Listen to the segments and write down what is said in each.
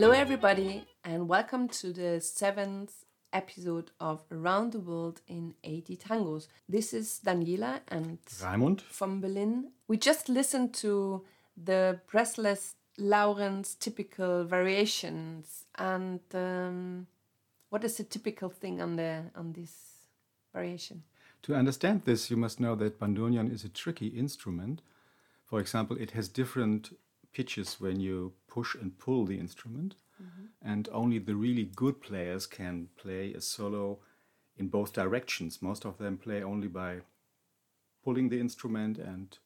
Hello, everybody, and welcome to the seventh episode of Around the World in 80 Tangos. This is Daniela and Raimund. from Berlin. We just listened to the breathless Laurenz typical variations, and um, what is the typical thing on the on this variation? To understand this, you must know that bandoneon is a tricky instrument. For example, it has different pitches when you push and pull the instrument, and only the really good players can play a solo in both directions. Most of them play only by pulling the instrument, and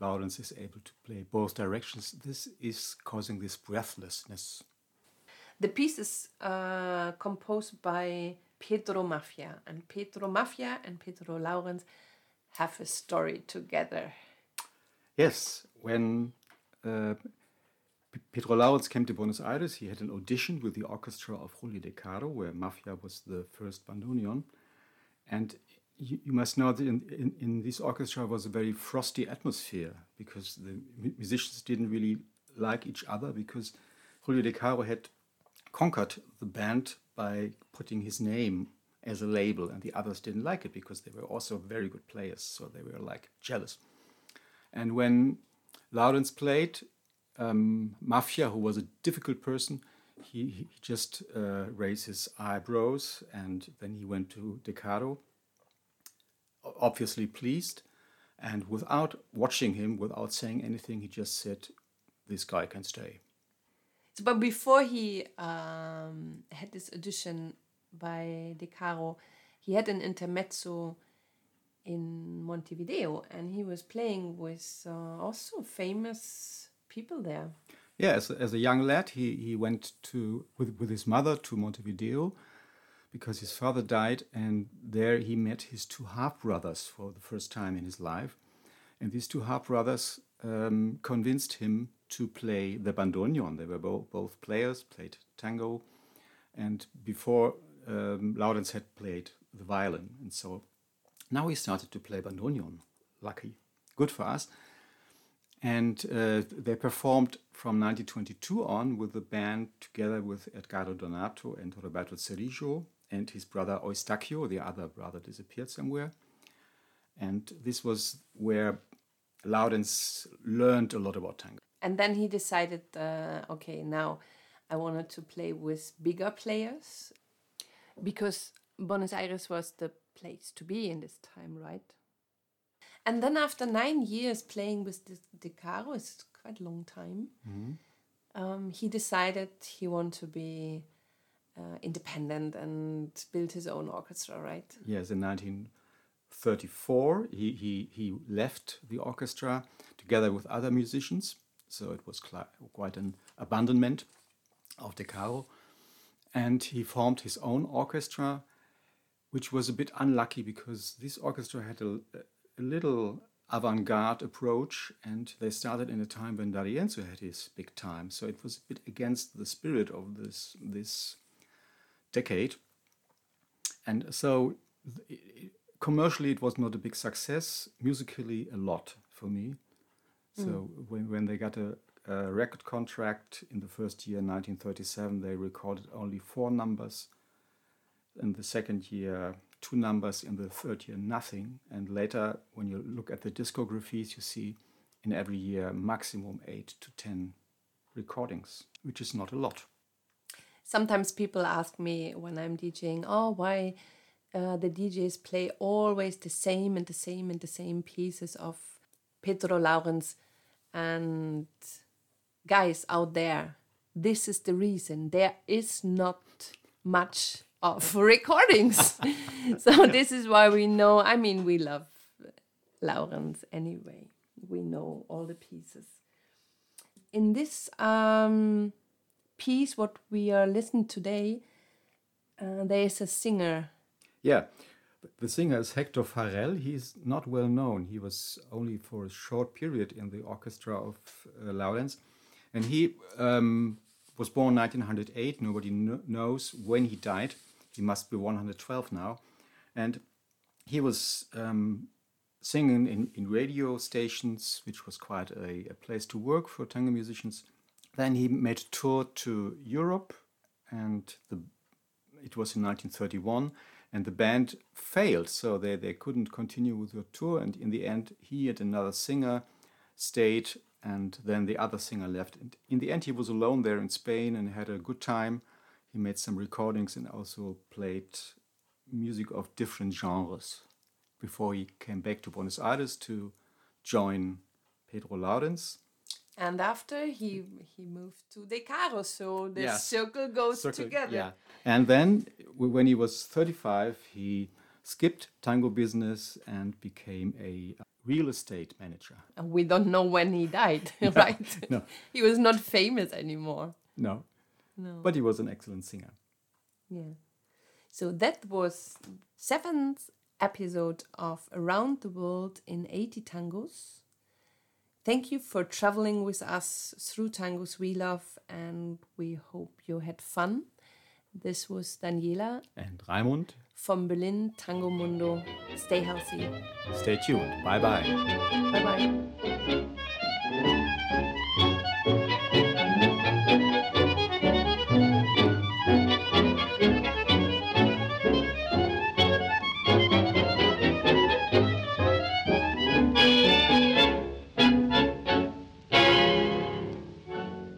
Laurenz is able to play both directions. This is causing this breathlessness. The piece is uh, composed by Pedro Maffia, and Pedro Maffia and Pedro Laurenz have a story together. Yes, when uh, Pedro came to Buenos Aires, he had an audition with the orchestra of Julio De Caro, where Maffia was the first bandoneon. And you, you must know that in, in, in this orchestra was a very frosty atmosphere because the musicians didn't really like each other because Julio De Caro had conquered the band by putting his name as a label, and the others didn't like it because they were also very good players, so they were like jealous. And when Laurenz played, um, Maffia, who was a difficult person, he, he just uh, raised his eyebrows and then he went to De Caro, obviously pleased. And without watching him, without saying anything, he just said, This guy can stay. So, but before he um, had this audition by De Caro, he had an intermezzo in Montevideo, and he was playing with uh, also famous people there. Yeah, as, a- as a young lad, he, he went to with, with his mother to Montevideo because his father died, and there he met his two half brothers for the first time in his life. And these two half brothers um, convinced him to play the bandoneon. They were both, both players, played tango, and before um, Laurenz had played the violin, and so now he started to play bandoneon. Lucky, good for us. And uh, they performed from 1922 on with the band together with Edgardo Donato and Roberto Zerrillo and his brother Eustachio. The other brother disappeared somewhere. And this was where Lawrence learned a lot about tango. And then he decided, uh, okay, now I wanted to play with bigger players because Buenos Aires was the place to be in this time, right? And then after nine years playing with De, De Caro, it's quite a long time, um, he decided he wanted to be uh, independent and build his own orchestra, right? Yes, in 1934, he, he, he left the orchestra together with other musicians. So it was cli- quite an abandonment of De Caro. And he formed his own orchestra, which was a bit unlucky because this orchestra had a, a little avant garde approach, and they started in a time when D'Arienzo had his big time. So it was a bit against the spirit of this, this decade. And so commercially, it was not a big success. Musically, a lot for me. So mm. when, when they got a, a record contract in the first year, 1937, they recorded only four numbers. In the second year, two numbers. In the third year, nothing. And later, when you look at the discographies, you see in every year maximum eight to ten recordings, which is not a lot. Sometimes people ask me when I'm DJing, oh, why uh, the DJs play always the same and the same and the same pieces of Pedro Laurenz. And guys out there, this is the reason there is not much of recordings. so this is why we know. I mean, we love Laurenz anyway. We know all the pieces. In this um, piece, what we are listening today, uh, there is a singer. Yeah, the singer is Hector Farrel. He's not well known. He was only for a short period in the orchestra of uh, Laurenz. And he um, was born 1908. Nobody kn- knows when he died. He must be 112 now. And he was um, singing in, in radio stations, which was quite a, a place to work for tango musicians. Then he made a tour to Europe, and the, it was in 1931, and the band failed, so they, they couldn't continue with the tour. And in the end, he and another singer stayed, and then the other singer left. And in the end, he was alone there in Spain and had a good time. He made some recordings and also played music of different genres before he came back to Buenos Aires to join Pedro Laurenz. And after he he moved to De Caro, so the Yeah. circle goes Circle- together. Yeah. And then when he was 35, he skipped tango business and became a real estate manager. And we don't know when he died, right? no. he was not famous anymore. No. No. But he was an excellent singer. Yeah. So that was seventh episode of Around the World in 80 Tangos. Thank you for traveling with us through tangos we love, and we hope you had fun. This was Daniela And Raimund, from Berlin Tango Mundo. Stay healthy. stay tuned. Bye bye. Bye bye.